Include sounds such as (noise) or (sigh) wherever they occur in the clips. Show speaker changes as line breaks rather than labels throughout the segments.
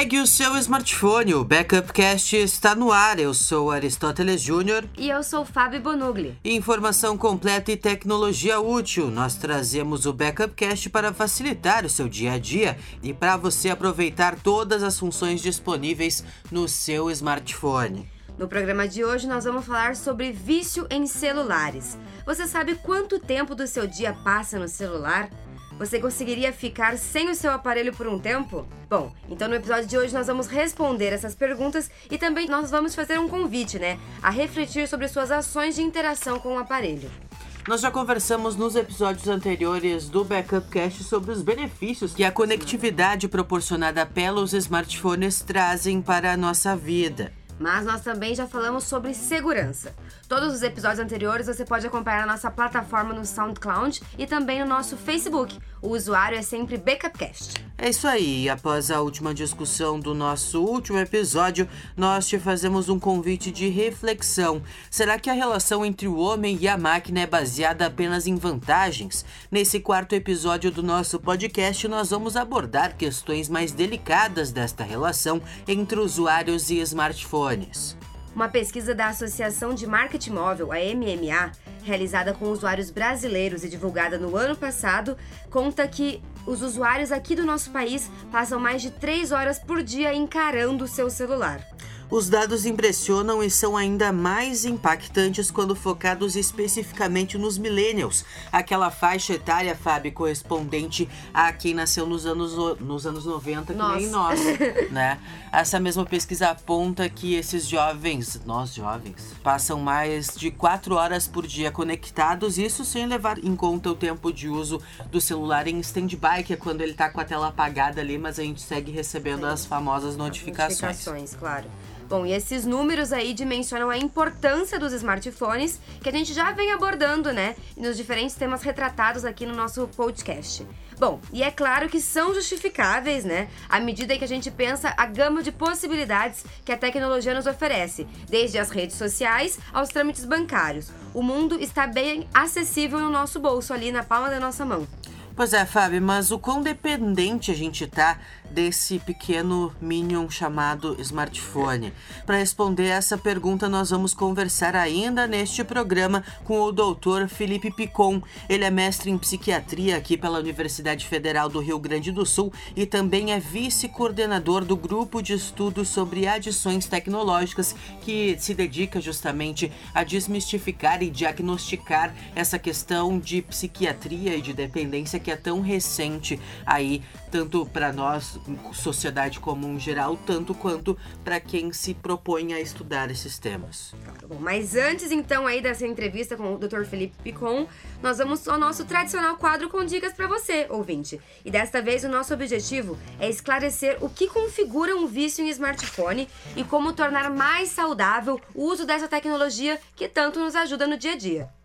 Pegue o seu smartphone, o Backupcast está no ar. Eu sou Aristóteles Júnior.
E eu sou Fábio Bonugli.
Informação completa e tecnologia útil. Nós trazemos o Backupcast para facilitar o seu dia a dia e para você aproveitar todas as funções disponíveis no seu smartphone.
No programa de hoje, nós vamos falar sobre vício em celulares. Você sabe quanto tempo do seu dia passa no celular? Você conseguiria ficar sem o seu aparelho por um tempo? Bom, então no episódio de hoje nós vamos responder essas perguntas e também nós vamos fazer um convite, né? A refletir sobre suas ações de interação com o aparelho.
Nós já conversamos nos episódios anteriores do Backup Cast sobre os benefícios que a conectividade proporcionada pelos smartphones trazem para a nossa vida.
Mas nós também já falamos sobre segurança. Todos os episódios anteriores você pode acompanhar na nossa plataforma no SoundCloud e também no nosso Facebook. O usuário é sempre BackupCast.
É isso aí. Após a última discussão do nosso último episódio, nós te fazemos um convite de reflexão. Será que a relação entre o homem e a máquina é baseada apenas em vantagens? Nesse quarto episódio do nosso podcast, nós vamos abordar questões mais delicadas desta relação entre usuários e smartphones.
Uma pesquisa da Associação de Marketing Móvel, a MMA, realizada com usuários brasileiros e divulgada no ano passado, conta que os usuários aqui do nosso país passam mais de 3 horas por dia encarando o seu celular.
Os dados impressionam e são ainda mais impactantes quando focados especificamente nos millennials, aquela faixa etária, Fábio, correspondente a quem nasceu nos anos, nos anos 90, que
Nossa.
nem nós, (laughs) né? Essa mesma pesquisa aponta que esses jovens, nós jovens, passam mais de 4 horas por dia conectados, isso sem levar em conta o tempo de uso do celular em stand-by, que é quando ele tá com a tela apagada ali, mas a gente segue recebendo as famosas notificações.
Notificações, claro. Bom, e esses números aí dimensionam a importância dos smartphones, que a gente já vem abordando, né, nos diferentes temas retratados aqui no nosso podcast. Bom, e é claro que são justificáveis, né, à medida que a gente pensa a gama de possibilidades que a tecnologia nos oferece, desde as redes sociais aos trâmites bancários. O mundo está bem acessível no nosso bolso, ali na palma da nossa mão.
Pois é, Fábio, mas o quão dependente a gente tá desse pequeno minion chamado smartphone? Para responder essa pergunta, nós vamos conversar ainda neste programa com o doutor Felipe Picon. Ele é mestre em psiquiatria aqui pela Universidade Federal do Rio Grande do Sul e também é vice-coordenador do grupo de estudos sobre adições tecnológicas que se dedica justamente a desmistificar e diagnosticar essa questão de psiquiatria e de dependência que é tão recente aí, tanto para nós, sociedade comum geral, tanto quanto para quem se propõe a estudar esses temas.
Bom, mas antes então aí dessa entrevista com o Dr. Felipe Picon, nós vamos ao nosso tradicional quadro com dicas para você, ouvinte. E desta vez o nosso objetivo é esclarecer o que configura um vício em smartphone e como tornar mais saudável o uso dessa tecnologia que tanto nos ajuda no dia a dia.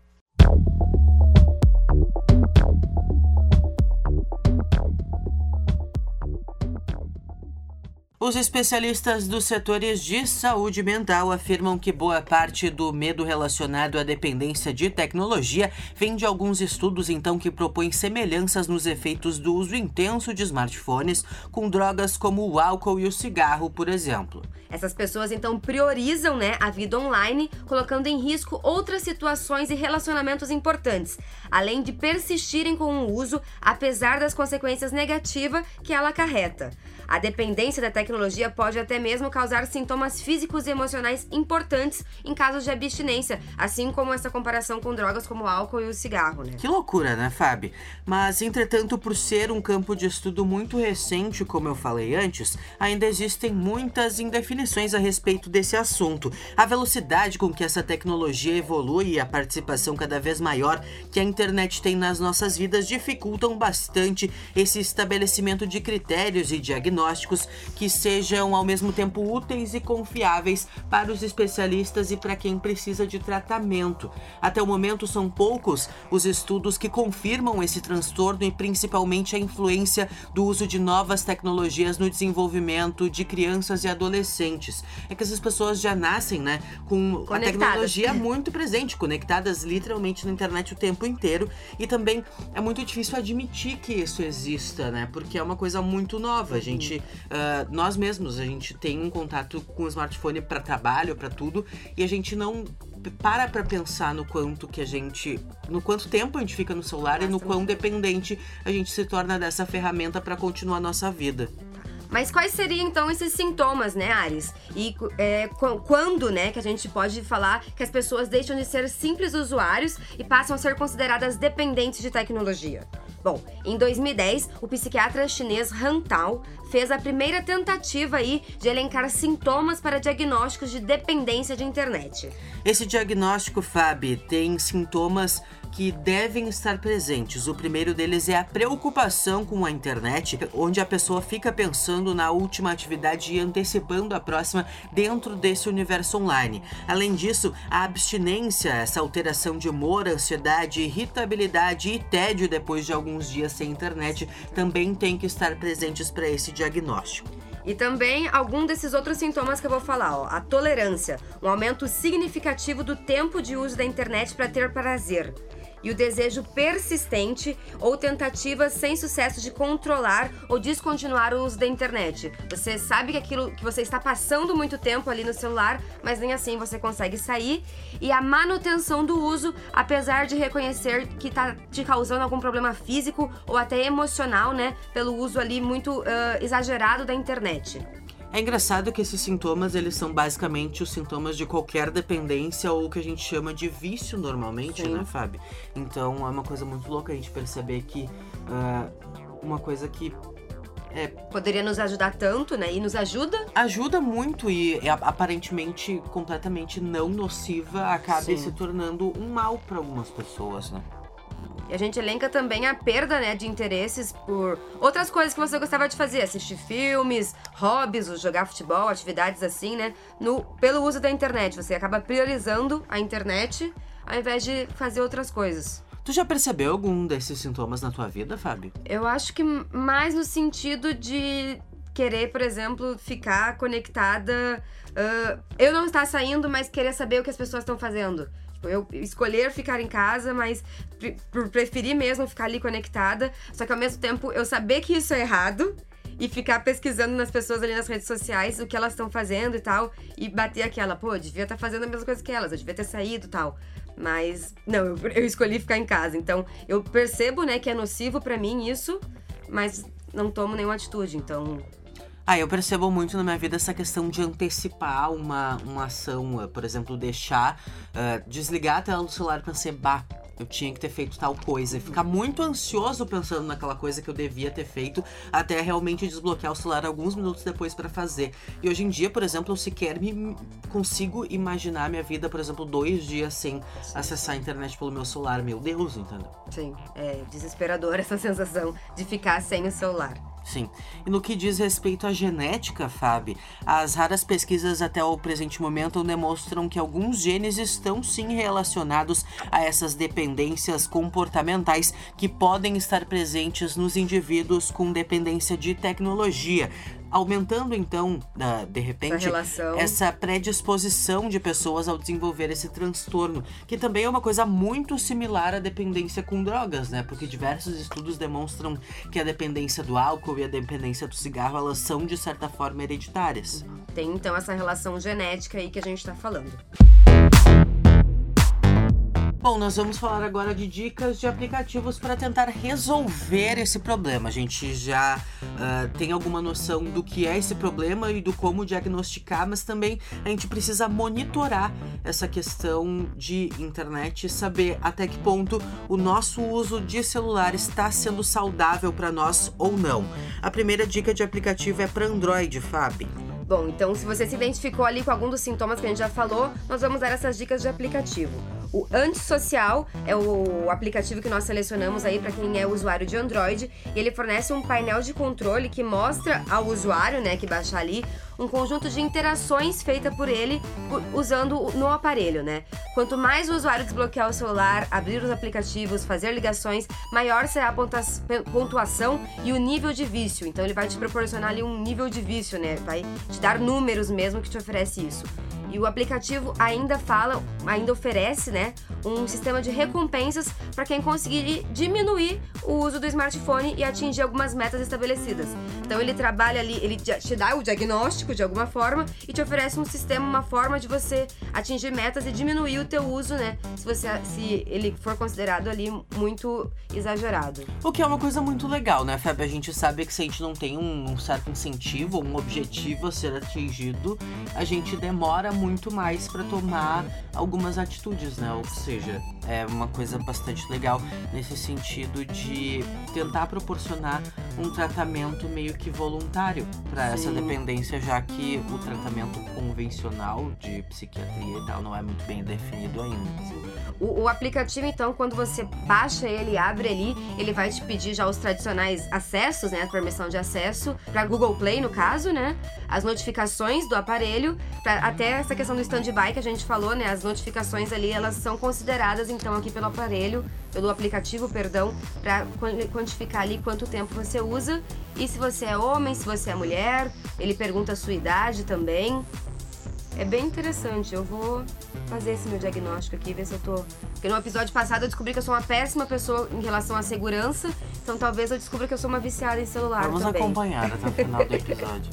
Os especialistas dos setores de saúde mental afirmam que boa parte do medo relacionado à dependência de tecnologia vem de alguns estudos então que propõem semelhanças nos efeitos do uso intenso de smartphones com drogas como o álcool e o cigarro, por exemplo.
Essas pessoas então priorizam, né, a vida online, colocando em risco outras situações e relacionamentos importantes, além de persistirem com o uso apesar das consequências negativas que ela acarreta. A dependência da tecnologia pode até mesmo causar sintomas físicos e emocionais importantes em casos de abstinência, assim como essa comparação com drogas como o álcool e o cigarro, né?
Que loucura, né, Fábio? Mas, entretanto, por ser um campo de estudo muito recente, como eu falei antes, ainda existem muitas indefinições a respeito desse assunto. A velocidade com que essa tecnologia evolui e a participação cada vez maior que a internet tem nas nossas vidas dificultam bastante esse estabelecimento de critérios e diagnósticos que sejam ao mesmo tempo úteis e confiáveis para os especialistas e para quem precisa de tratamento. Até o momento são poucos os estudos que confirmam esse transtorno e principalmente a influência do uso de novas tecnologias no desenvolvimento de crianças e adolescentes. É que essas pessoas já nascem, né, com a tecnologia muito presente, conectadas literalmente na internet o tempo inteiro e também é muito difícil admitir que isso exista, né? Porque é uma coisa muito nova. A gente, ah, nós mesmos, a gente tem um contato com o smartphone para trabalho, para tudo, e a gente não para pra pensar no quanto que a gente. no quanto tempo a gente fica no celular e no quão dependente a gente se torna dessa ferramenta para continuar a nossa vida.
Mas quais seriam então esses sintomas, né, Ares? E é, quando, né, que a gente pode falar que as pessoas deixam de ser simples usuários e passam a ser consideradas dependentes de tecnologia? Bom, em 2010, o psiquiatra chinês Han Tao fez a primeira tentativa aí de elencar sintomas para diagnósticos de dependência de internet.
Esse diagnóstico, Fábio, tem sintomas que devem estar presentes. O primeiro deles é a preocupação com a internet, onde a pessoa fica pensando na última atividade e antecipando a próxima dentro desse universo online. Além disso, a abstinência, essa alteração de humor, ansiedade, irritabilidade e tédio depois de alguns dias sem internet também tem que estar presentes para esse diagnóstico.
E também algum desses outros sintomas que eu vou falar, ó. A tolerância, um aumento significativo do tempo de uso da internet para ter prazer e o desejo persistente ou tentativas sem sucesso de controlar ou descontinuar o uso da internet. Você sabe que aquilo que você está passando muito tempo ali no celular, mas nem assim você consegue sair. E a manutenção do uso, apesar de reconhecer que está te causando algum problema físico ou até emocional, né, pelo uso ali muito uh, exagerado da internet.
É engraçado que esses sintomas, eles são basicamente os sintomas de qualquer dependência ou o que a gente chama de vício normalmente, Sim. né, Fábio? Então é uma coisa muito louca a gente perceber que uh, uma coisa que
é, poderia nos ajudar tanto, né? E nos ajuda?
Ajuda muito e é, aparentemente completamente não nociva, acabe Sim. se tornando um mal para algumas pessoas, né?
E a gente elenca também a perda, né, de interesses por outras coisas que você gostava de fazer, assistir filmes, hobbies, jogar futebol, atividades assim, né, no, pelo uso da internet. Você acaba priorizando a internet ao invés de fazer outras coisas.
Tu já percebeu algum desses sintomas na tua vida, Fábio?
Eu acho que mais no sentido de querer, por exemplo, ficar conectada. Uh, eu não estar saindo, mas querer saber o que as pessoas estão fazendo. Tipo, eu escolher ficar em casa, mas por preferir mesmo ficar ali conectada. Só que ao mesmo tempo eu saber que isso é errado e ficar pesquisando nas pessoas ali nas redes sociais o que elas estão fazendo e tal. E bater aquela, pô, eu devia estar tá fazendo a mesma coisa que elas, eu devia ter saído e tal. Mas, não, eu, (laughs) eu escolhi ficar em casa. Então, eu percebo, né, que é nocivo para mim isso, mas não tomo nenhuma atitude. Então,
ah, eu percebo muito na minha vida essa questão de antecipar uma, uma ação, uh, por exemplo, deixar, uh, desligar a tela do celular pra ser, bah, eu tinha que ter feito tal coisa. E ficar muito ansioso pensando naquela coisa que eu devia ter feito, até realmente desbloquear o celular alguns minutos depois para fazer. E hoje em dia, por exemplo, eu sequer me consigo imaginar minha vida, por exemplo, dois dias sem Sim. acessar a internet pelo meu celular. Meu Deus, entendeu?
Sim, é desesperador (laughs) essa sensação de ficar sem o celular.
Sim. E no que diz respeito à genética, Fábio, as raras pesquisas até o presente momento demonstram que alguns genes estão sim relacionados a essas dependências comportamentais que podem estar presentes nos indivíduos com dependência de tecnologia, aumentando então, de repente,
essa,
essa, predisposição de pessoas ao desenvolver esse transtorno, que também é uma coisa muito similar à dependência com drogas, né? Porque diversos estudos demonstram que a dependência do álcool e a dependência do cigarro, elas são de certa forma hereditárias.
Tem então essa relação genética aí que a gente está falando.
Bom, nós vamos falar agora de dicas de aplicativos para tentar resolver esse problema. A gente já uh, tem alguma noção do que é esse problema e do como diagnosticar, mas também a gente precisa monitorar essa questão de internet e saber até que ponto o nosso uso de celular está sendo saudável para nós ou não. A primeira dica de aplicativo é para Android, Fábio.
Bom, então se você se identificou ali com algum dos sintomas que a gente já falou, nós vamos dar essas dicas de aplicativo. O Antissocial é o aplicativo que nós selecionamos aí para quem é usuário de Android. E ele fornece um painel de controle que mostra ao usuário, né, que baixar ali, um conjunto de interações feitas por ele usando no aparelho, né? Quanto mais o usuário desbloquear o celular, abrir os aplicativos, fazer ligações, maior será a pontuação e o nível de vício. Então ele vai te proporcionar ali um nível de vício, né? Vai te dar números mesmo que te oferece isso. E o aplicativo ainda fala, ainda oferece, né, um sistema de recompensas para quem conseguir diminuir o uso do smartphone e atingir algumas metas estabelecidas. Então ele trabalha ali, ele te dá o diagnóstico de alguma forma e te oferece um sistema, uma forma de você atingir metas e diminuir o teu uso, né? Se você se ele for considerado ali muito exagerado.
O que é uma coisa muito legal, né, Feb? A gente sabe que se a gente não tem um certo incentivo, um objetivo a ser atingido, a gente demora muito mais para tomar algumas atitudes, né? Ou seja, é uma coisa bastante legal nesse sentido de tentar proporcionar um tratamento meio que voluntário para essa dependência, já que o tratamento convencional de psiquiatria e tal não é muito bem definido ainda.
O, o, aplicativo, então, quando você baixa ele, abre ali, ele vai te pedir já os tradicionais acessos, né? A permissão de acesso para Google Play, no caso, né? As notificações do aparelho, pra, até essa questão do stand-by que a gente falou, né? As notificações ali, elas são consideradas, então, aqui pelo aparelho, pelo aplicativo, perdão, para quantificar ali quanto tempo você usa e se você é homem, se você é mulher. Ele pergunta a sua idade também. É bem interessante. Eu vou fazer esse meu diagnóstico aqui, ver se eu tô. Porque no episódio passado eu descobri que eu sou uma péssima pessoa em relação à segurança. Então talvez eu descubra que eu sou uma viciada em celular.
Vamos
também.
acompanhar até o final do (laughs) episódio.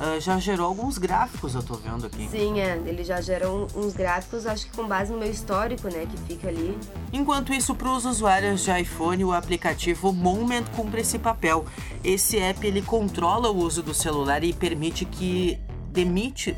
uh, já gerou alguns gráficos, eu tô vendo aqui.
Sim, é. Ele já gerou uns gráficos, acho que com base no meu histórico, né? Que fica ali.
Enquanto isso, para os usuários de iPhone, o aplicativo Moment cumpre esse papel. Esse app ele controla o uso do celular e permite que demite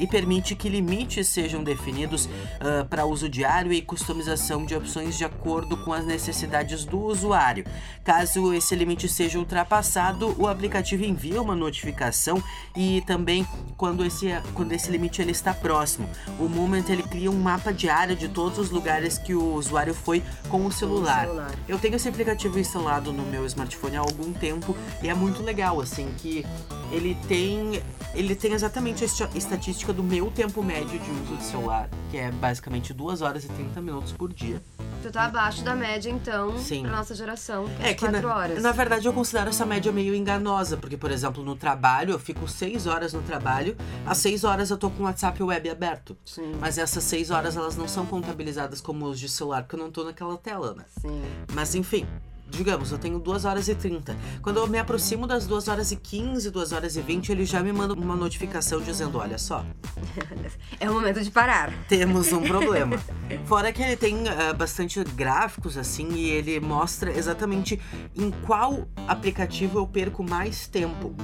e permite que limites sejam definidos uh, para uso diário e customização de opções de acordo com as necessidades do usuário. Caso esse limite seja ultrapassado, o aplicativo envia uma notificação e também quando esse, quando esse limite ele está próximo. O Moment ele cria um mapa diário de todos os lugares que o usuário foi com o celular. Com o celular. Eu tenho esse aplicativo instalado no meu smartphone há algum tempo e é muito legal assim que ele tem ele tem exatamente a estatística do meu tempo médio de uso de celular, que é basicamente 2 horas e 30 minutos por dia.
Tu tá abaixo da média, então, Sim. pra nossa geração, que é, é que 4
na,
horas.
Na verdade, eu considero essa média meio enganosa, porque, por exemplo, no trabalho, eu fico 6 horas no trabalho, às 6 horas eu tô com o WhatsApp web aberto. Sim. Mas essas 6 horas, elas não são contabilizadas como uso de celular, porque eu não tô naquela tela, né? Sim. Mas, enfim, digamos, eu tenho 2 horas e 30. Quando eu me aproximo das 2 horas e 15, 2 horas e 20, ele já me manda uma notificação dizendo: olha só. (laughs)
é o momento de parar.
Temos um problema. (laughs) Fora que ele tem uh, bastante gráficos assim e ele mostra exatamente em qual aplicativo eu perco mais tempo.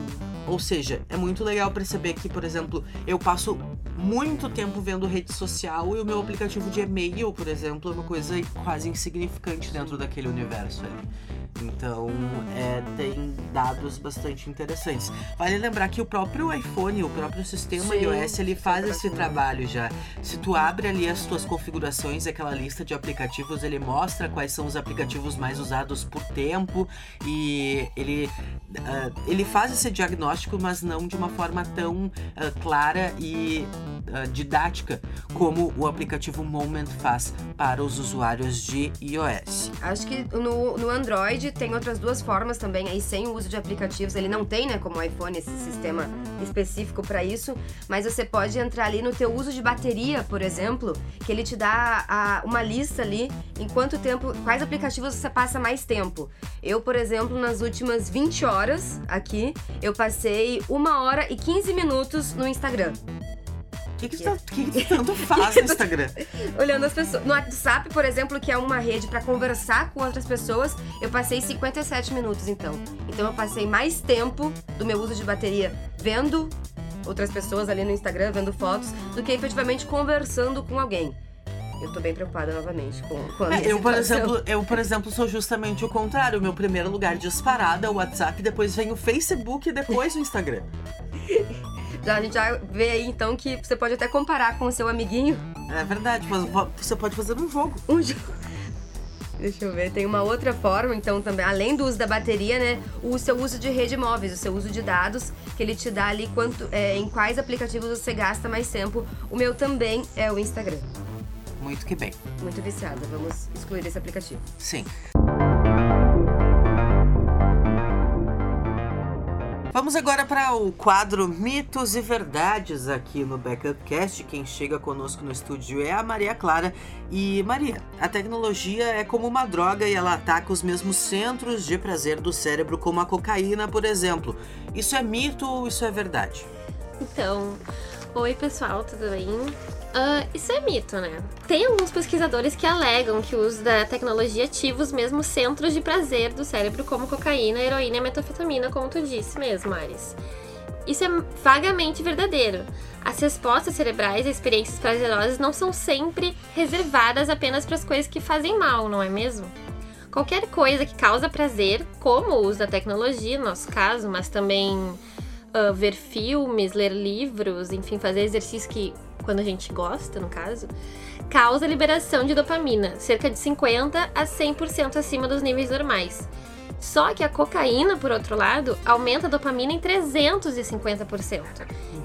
Ou seja, é muito legal perceber que, por exemplo, eu passo muito tempo vendo rede social e o meu aplicativo de e-mail, por exemplo, é uma coisa quase insignificante dentro daquele universo ali. Então, é, tem dados bastante interessantes. Vale lembrar que o próprio iPhone, o próprio sistema Sim, iOS, ele faz esse trabalho já. Se tu abre ali as tuas configurações, aquela lista de aplicativos, ele mostra quais são os aplicativos mais usados por tempo e ele, uh, ele faz esse diagnóstico, mas não de uma forma tão uh, clara e didática como o aplicativo Moment faz para os usuários de iOS.
Acho que no, no Android tem outras duas formas também, aí sem o uso de aplicativos. Ele não tem, né, como o iPhone, esse sistema específico para isso, mas você pode entrar ali no teu uso de bateria, por exemplo, que ele te dá a, uma lista ali em quanto tempo, quais aplicativos você passa mais tempo. Eu, por exemplo, nas últimas 20 horas aqui, eu passei uma hora e 15 minutos no Instagram.
O que, que, tá, que, que tanto (laughs) faz no Instagram? (laughs)
Olhando as pessoas. No WhatsApp, por exemplo, que é uma rede para conversar com outras pessoas, eu passei 57 minutos então. Então eu passei mais tempo do meu uso de bateria vendo outras pessoas ali no Instagram, vendo fotos, do que efetivamente conversando com alguém. Eu tô bem preocupada novamente com, com a é,
eu, por exemplo, eu, por exemplo, sou justamente o contrário. O meu primeiro lugar disparado é o WhatsApp, depois vem o Facebook e depois o Instagram. (laughs)
A gente já vê aí então que você pode até comparar com o seu amiguinho.
É verdade, você pode fazer um jogo.
Um jogo. Deixa eu ver, tem uma outra forma, então, também, além do uso da bateria, né? O seu uso de rede móveis, o seu uso de dados, que ele te dá ali quanto, é, em quais aplicativos você gasta mais tempo. O meu também é o Instagram.
Muito que bem.
Muito viciada, vamos excluir esse aplicativo.
Sim. Vamos agora para o quadro Mitos e Verdades aqui no Backup Cast. Quem chega conosco no estúdio é a Maria Clara. E Maria, a tecnologia é como uma droga e ela ataca os mesmos centros de prazer do cérebro, como a cocaína, por exemplo. Isso é mito ou isso é verdade?
Então, oi pessoal, tudo bem? Uh, isso é mito, né? Tem alguns pesquisadores que alegam que o uso da tecnologia ativa os mesmos centros de prazer do cérebro, como cocaína, heroína e metafetamina, como tu disse mesmo, Ares. Isso é vagamente verdadeiro. As respostas cerebrais a experiências prazerosas não são sempre reservadas apenas para as coisas que fazem mal, não é mesmo? Qualquer coisa que causa prazer, como o uso da tecnologia, no nosso caso, mas também uh, ver filmes, ler livros, enfim, fazer exercício que quando a gente gosta, no caso, causa liberação de dopamina, cerca de 50 a 100% acima dos níveis normais. Só que a cocaína, por outro lado, aumenta a dopamina em 350%.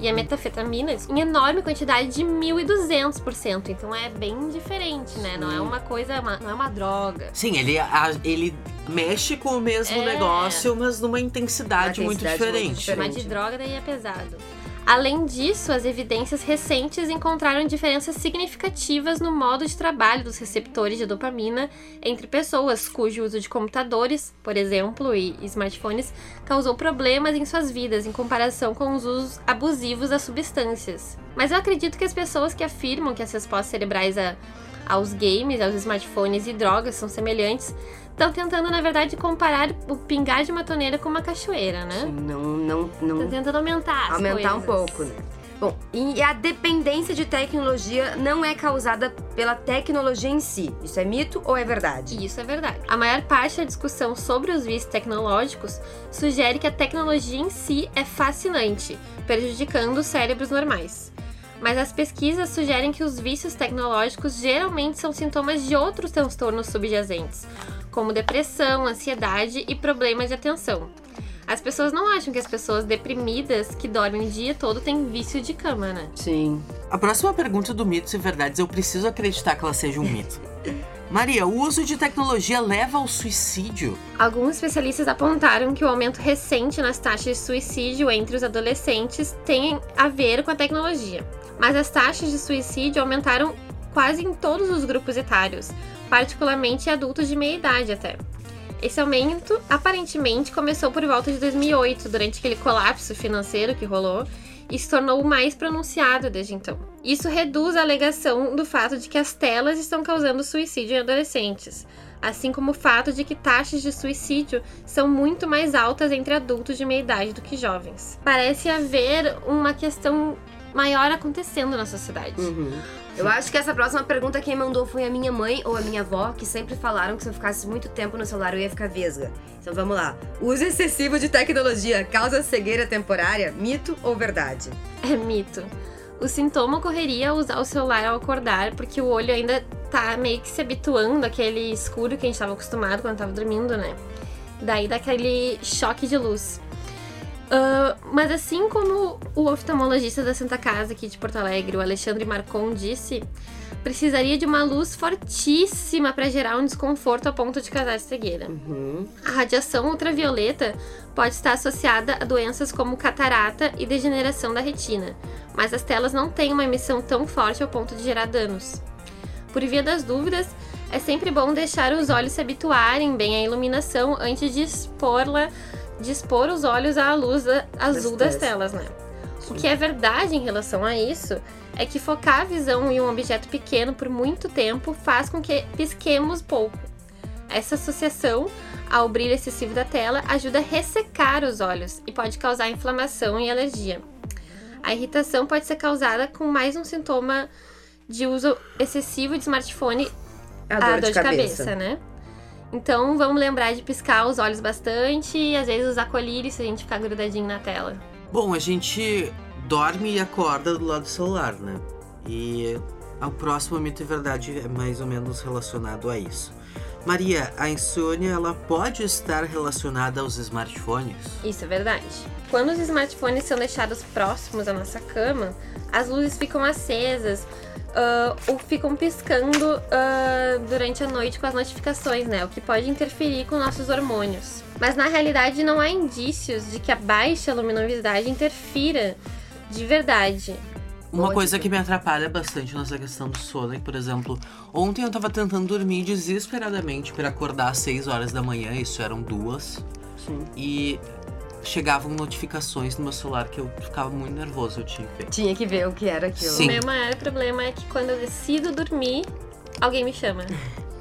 E a metafetamina em enorme quantidade de 1.200%. Então é bem diferente, né? Não é uma coisa, não é uma droga.
Sim, ele, ele mexe com o mesmo é. negócio, mas numa intensidade, intensidade muito diferente. Muito
diferente. Mas de droga daí é pesado. Além disso, as evidências recentes encontraram diferenças significativas no modo de trabalho dos receptores de dopamina entre pessoas cujo uso de computadores, por exemplo, e smartphones, causou problemas em suas vidas em comparação com os usos abusivos das substâncias. Mas eu acredito que as pessoas que afirmam que as respostas cerebrais a, aos games, aos smartphones e drogas são semelhantes estão tentando, na verdade, comparar o pingar de uma torneira com uma cachoeira, né?
Sim, não, não, não.
Estão tentando aumentar
Aumentar
coisas.
um pouco, né? Bom, e a dependência de tecnologia não é causada pela tecnologia em si. Isso é mito ou é verdade?
Isso é verdade. A maior parte da discussão sobre os vícios tecnológicos sugere que a tecnologia em si é fascinante, prejudicando os cérebros normais. Mas as pesquisas sugerem que os vícios tecnológicos geralmente são sintomas de outros transtornos subjacentes, como depressão, ansiedade e problemas de atenção. As pessoas não acham que as pessoas deprimidas que dormem o dia todo têm vício de cama, né?
Sim.
A próxima pergunta do Mitos e Verdades, eu preciso acreditar que ela seja um mito. (laughs) Maria, o uso de tecnologia leva ao suicídio?
Alguns especialistas apontaram que o aumento recente nas taxas de suicídio entre os adolescentes tem a ver com a tecnologia. Mas as taxas de suicídio aumentaram quase em todos os grupos etários, particularmente adultos de meia idade até. Esse aumento aparentemente começou por volta de 2008, durante aquele colapso financeiro que rolou, e se tornou mais pronunciado desde então. Isso reduz a alegação do fato de que as telas estão causando suicídio em adolescentes, assim como o fato de que taxas de suicídio são muito mais altas entre adultos de meia idade do que jovens. Parece haver uma questão maior acontecendo na sociedade.
Uhum. Eu acho que essa próxima pergunta quem mandou foi a minha mãe ou a minha avó, que sempre falaram que se eu ficasse muito tempo no celular eu ia ficar vesga. Então vamos lá. Uso excessivo de tecnologia causa cegueira temporária? Mito ou verdade? (laughs)
É mito. O sintoma ocorreria usar o celular ao acordar, porque o olho ainda tá meio que se habituando àquele escuro que a gente estava acostumado quando estava dormindo, né? Daí dá aquele choque de luz. Uh, mas assim como o oftalmologista da Santa Casa aqui de Porto Alegre, o Alexandre Marcon, disse, precisaria de uma luz fortíssima para gerar um desconforto a ponto de causar cegueira.
Uhum.
A radiação ultravioleta pode estar associada a doenças como catarata e degeneração da retina, mas as telas não têm uma emissão tão forte ao ponto de gerar danos. Por via das dúvidas, é sempre bom deixar os olhos se habituarem bem à iluminação antes de expor-la de expor os olhos à luz azul das telas, né? O que é verdade em relação a isso é que focar a visão em um objeto pequeno por muito tempo faz com que pisquemos pouco. Essa associação ao brilho excessivo da tela ajuda a ressecar os olhos e pode causar inflamação e alergia. A irritação pode ser causada com mais um sintoma de uso excessivo de smartphone,
a dor, a dor de, de cabeça.
cabeça, né? Então vamos lembrar de piscar os olhos bastante e às vezes usar colírio se a gente ficar grudadinho na tela.
Bom, a gente dorme e acorda do lado do celular, né? E o próximo mito e verdade é mais ou menos relacionado a isso. Maria, a insônia ela pode estar relacionada aos smartphones?
Isso é verdade. Quando os smartphones são deixados próximos à nossa cama, as luzes ficam acesas, uh, ou ficam piscando uh, durante a noite com as notificações, né? O que pode interferir com nossos hormônios. Mas na realidade não há indícios de que a baixa luminosidade interfira de verdade.
Uma coisa que me atrapalha bastante nessa questão do sono é que, por exemplo, ontem eu tava tentando dormir desesperadamente para acordar às 6 horas da manhã, isso eram duas.
Sim.
E chegavam notificações no meu celular que eu ficava muito nervoso, eu tinha que ver.
Tinha que ver o que era aquilo.
Sim.
O meu maior problema é que quando eu decido dormir, alguém me chama.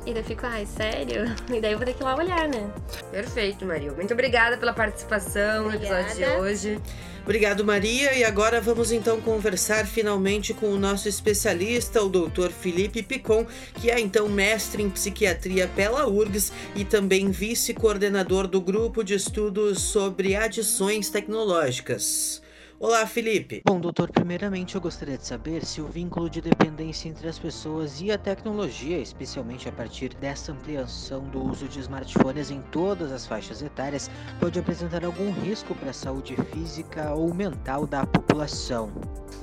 E daí eu fico, ai, sério? (laughs) E daí eu vou ter que ir lá olhar, né?
Perfeito, Maria. Muito obrigada pela participação no episódio de
Obrigada.
hoje.
Obrigado, Maria. E agora vamos então conversar finalmente com o nosso especialista, o Dr. Felipe Picon, que é então mestre em psiquiatria pela URGS e também vice-coordenador do grupo de estudos sobre adições tecnológicas. Olá, Felipe.
Bom, doutor, primeiramente eu gostaria de saber se o vínculo de dependência entre as pessoas e a tecnologia, especialmente a partir dessa ampliação do uso de smartphones em todas as faixas etárias, pode apresentar algum risco para a saúde física ou mental da população.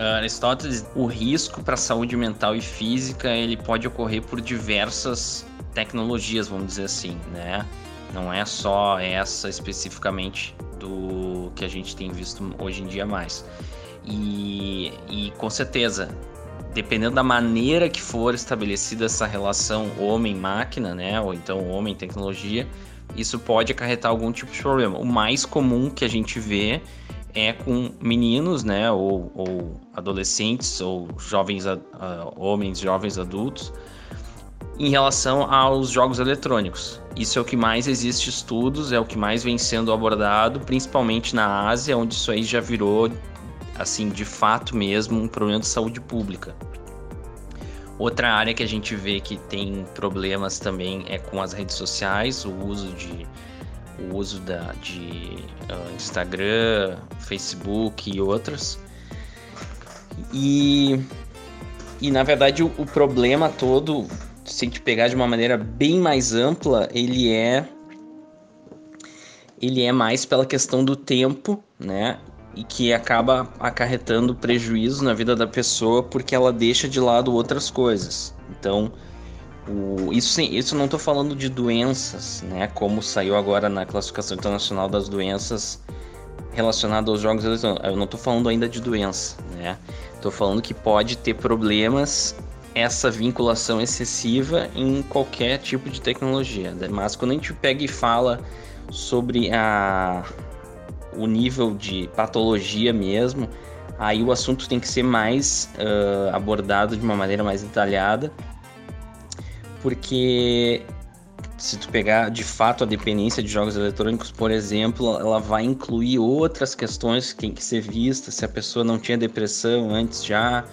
Ah, Aristóteles, o risco para a saúde mental e física ele pode ocorrer por diversas tecnologias, vamos dizer assim, né? Não é só essa especificamente do que a gente tem visto hoje em dia mais. E, e com certeza, dependendo da maneira que for estabelecida essa relação homem-máquina, né? Ou então homem-tecnologia, isso pode acarretar algum tipo de problema. O mais comum que a gente vê é com meninos, né, ou, ou adolescentes, ou jovens, a- homens, jovens adultos, em relação aos jogos eletrônicos. Isso é o que mais existe estudos, é o que mais vem sendo abordado, principalmente na Ásia, onde isso aí já virou, assim, de fato mesmo, um problema de saúde pública. Outra área que a gente vê que tem problemas também é com as redes sociais, o uso de o uso da, de ah, Instagram, Facebook e outras. E, e na verdade o, o problema todo, se a gente pegar de uma maneira bem mais ampla, ele é ele é mais pela questão do tempo, né? E que acaba acarretando prejuízo na vida da pessoa porque ela deixa de lado outras coisas. Então, o, isso, isso não estou falando de doenças, né? Como saiu agora na classificação internacional das doenças relacionadas aos jogos eletrônicos. Eu não estou falando ainda de doença, né? Estou falando que pode ter problemas essa vinculação excessiva em qualquer tipo de tecnologia. Mas quando a gente pega e fala sobre a, o nível de patologia mesmo, aí o assunto tem que ser mais ah, abordado de uma maneira mais detalhada, porque se tu pegar de fato a dependência de jogos eletrônicos, por exemplo, ela vai incluir outras questões que tem que ser vistas, se a pessoa não tinha depressão antes já,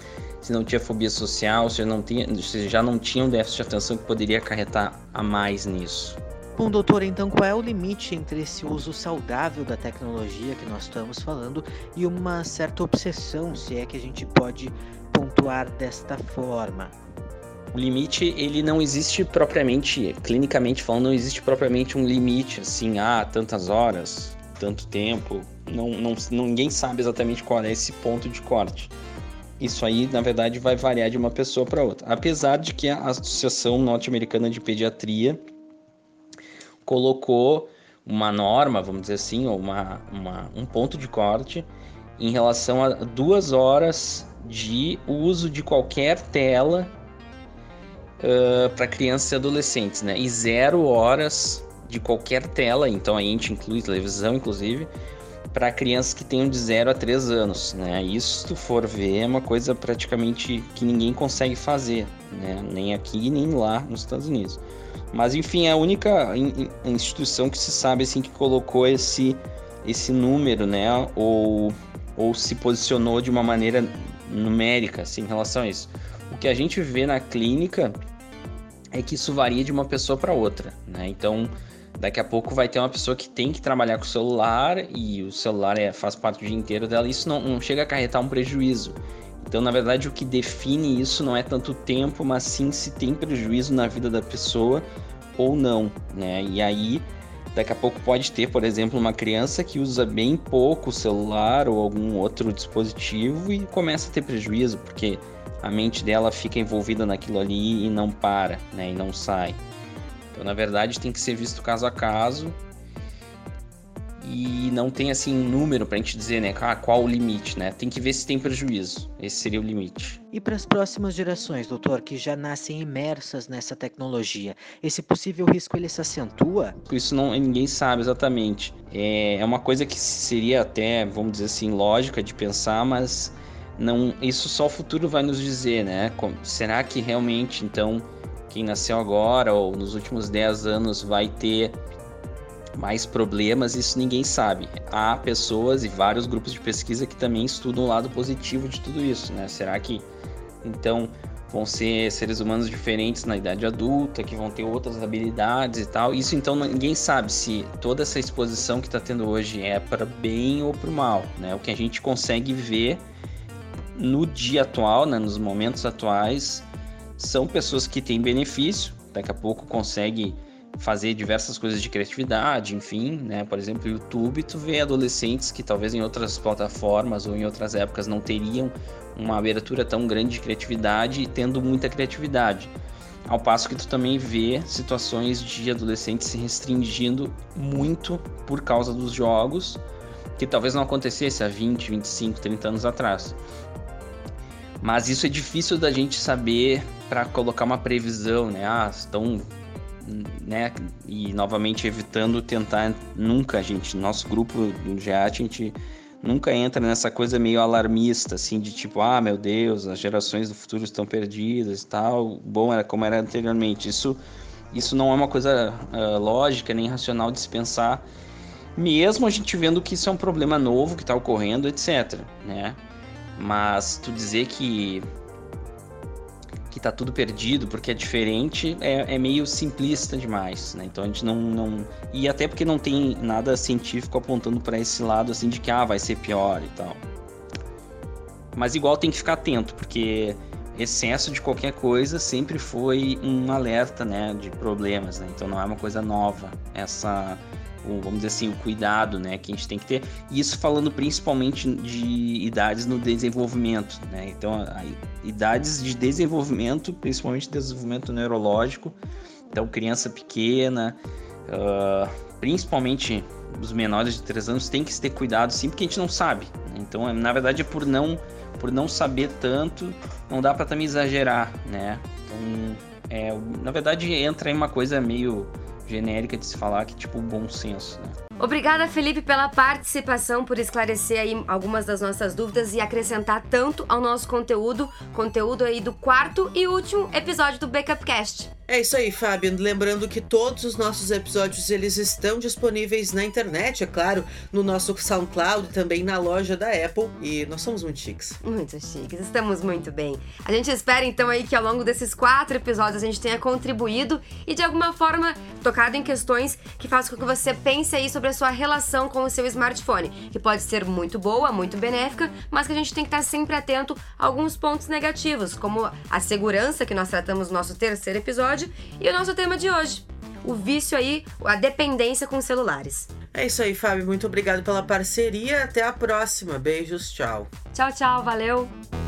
se não tinha fobia social, se, não tinha, se já não tinha um déficit de atenção que poderia acarretar a mais nisso.
Bom, doutor, então qual é o limite entre esse uso saudável da tecnologia que nós estamos falando e uma certa obsessão, se é que a gente pode pontuar desta forma?
O limite, ele não existe propriamente, clinicamente falando, não existe propriamente um limite, assim, ah, tantas horas, tanto tempo. Não, não, não- ninguém sabe exatamente qual é esse ponto de corte. Isso aí, na verdade, vai variar de uma pessoa para outra. Apesar de que a Associação Norte-Americana de Pediatria colocou uma norma, vamos dizer assim, ou uma, uma, um ponto de corte em relação a duas horas de uso de qualquer tela para crianças e adolescentes, né? E zero horas de qualquer tela, então a gente inclui televisão, inclusive, para crianças que tenham de 0 a 3 anos, né? Isso, se tu for ver, é uma coisa praticamente que ninguém consegue fazer, né? Nem aqui, nem lá nos Estados Unidos. Mas, enfim, é a única in- in- instituição que se sabe, assim, que colocou esse, esse número, né? Ou, ou se posicionou de uma maneira numérica, assim, em relação a isso. O que a gente vê na clínica é que isso varia de uma pessoa para outra, né? Então, daqui a pouco vai ter uma pessoa que tem que trabalhar com o celular e o celular é, faz parte do dia inteiro dela, e isso não, não chega a acarretar um prejuízo. Então, na verdade, o que define isso não é tanto tempo, mas sim se tem prejuízo na vida da pessoa ou não, né? E aí, daqui a pouco pode ter, por exemplo, uma criança que usa bem pouco o celular ou algum outro dispositivo e começa a ter prejuízo, porque a mente dela fica envolvida naquilo ali e não para, né? E não sai. Então, na verdade, tem que ser visto caso a caso e não tem assim um número para a gente dizer, né, ah, qual o limite, né? Tem que ver se tem prejuízo. Esse seria o limite.
E para as próximas gerações, doutor, que já nascem imersas nessa tecnologia, esse possível risco ele se acentua?
Isso não ninguém sabe exatamente. É, é uma coisa que seria até, vamos dizer assim, lógica de pensar, mas não, isso só o futuro vai nos dizer, né? Será que realmente então quem nasceu agora ou nos últimos 10 anos vai ter mais problemas, isso ninguém sabe. Há pessoas e vários grupos de pesquisa que também estudam o lado positivo de tudo isso, né? Será que então vão ser seres humanos diferentes na idade adulta, que vão ter outras habilidades e tal? Isso então ninguém sabe se toda essa exposição que está tendo hoje é para bem ou para mal, né? O que a gente consegue ver no dia atual, né, nos momentos atuais, são pessoas que têm benefício, daqui a pouco consegue fazer diversas coisas de criatividade, enfim, né? Por exemplo, YouTube, tu vê adolescentes que talvez em outras plataformas ou em outras épocas não teriam uma abertura tão grande de criatividade e tendo muita criatividade. Ao passo que tu também vê situações de adolescentes se restringindo muito por causa dos jogos, que talvez não acontecesse há 20, 25, 30 anos atrás. Mas isso é difícil da gente saber para colocar uma previsão, né? Ah, estão né? E novamente evitando tentar nunca, gente, nosso grupo do GEAT, a gente nunca entra nessa coisa meio alarmista, assim, de tipo, ah, meu Deus, as gerações do futuro estão perdidas e tal. Bom, era como era anteriormente. Isso, isso não é uma coisa uh, lógica nem racional de se pensar, mesmo a gente vendo que isso é um problema novo que está ocorrendo, etc, né? Mas tu dizer que que tá tudo perdido porque é diferente, é, é meio simplista demais, né? Então a gente não, não. E até porque não tem nada científico apontando para esse lado assim de que ah, vai ser pior e tal. Mas igual tem que ficar atento, porque excesso de qualquer coisa sempre foi um alerta, né, de problemas, né? Então não é uma coisa nova essa o, vamos dizer assim, o cuidado né, que a gente tem que ter. Isso falando principalmente de idades no desenvolvimento. Né? Então, a, a, idades de desenvolvimento, principalmente desenvolvimento neurológico. Então, criança pequena, uh, principalmente os menores de 3 anos, tem que ter cuidado sim, porque a gente não sabe. Né? Então, é, na verdade, é por não, por não saber tanto, não dá para também exagerar. Né? Então, é, na verdade, entra em uma coisa meio genérica de se falar que tipo bom senso, né?
Obrigada, Felipe, pela participação, por esclarecer aí algumas das nossas dúvidas e acrescentar tanto ao nosso conteúdo, conteúdo aí do quarto e último episódio do Backup Cast.
É isso aí, Fábio. Lembrando que todos os nossos episódios eles estão disponíveis na internet, é claro, no nosso SoundCloud, também na loja da Apple. E nós somos muito chiques.
Muito chiques, estamos muito bem. A gente espera então aí que ao longo desses quatro episódios a gente tenha contribuído e de alguma forma tocado em questões que façam com que você pense aí sobre a sua relação com o seu smartphone, que pode ser muito boa, muito benéfica, mas que a gente tem que estar sempre atento a alguns pontos negativos, como a segurança que nós tratamos no nosso terceiro episódio episódio e o nosso tema de hoje, o vício aí, a dependência com celulares.
É isso aí, Fábio. Muito obrigado pela parceria. Até a próxima. Beijos, tchau.
Tchau, tchau. Valeu.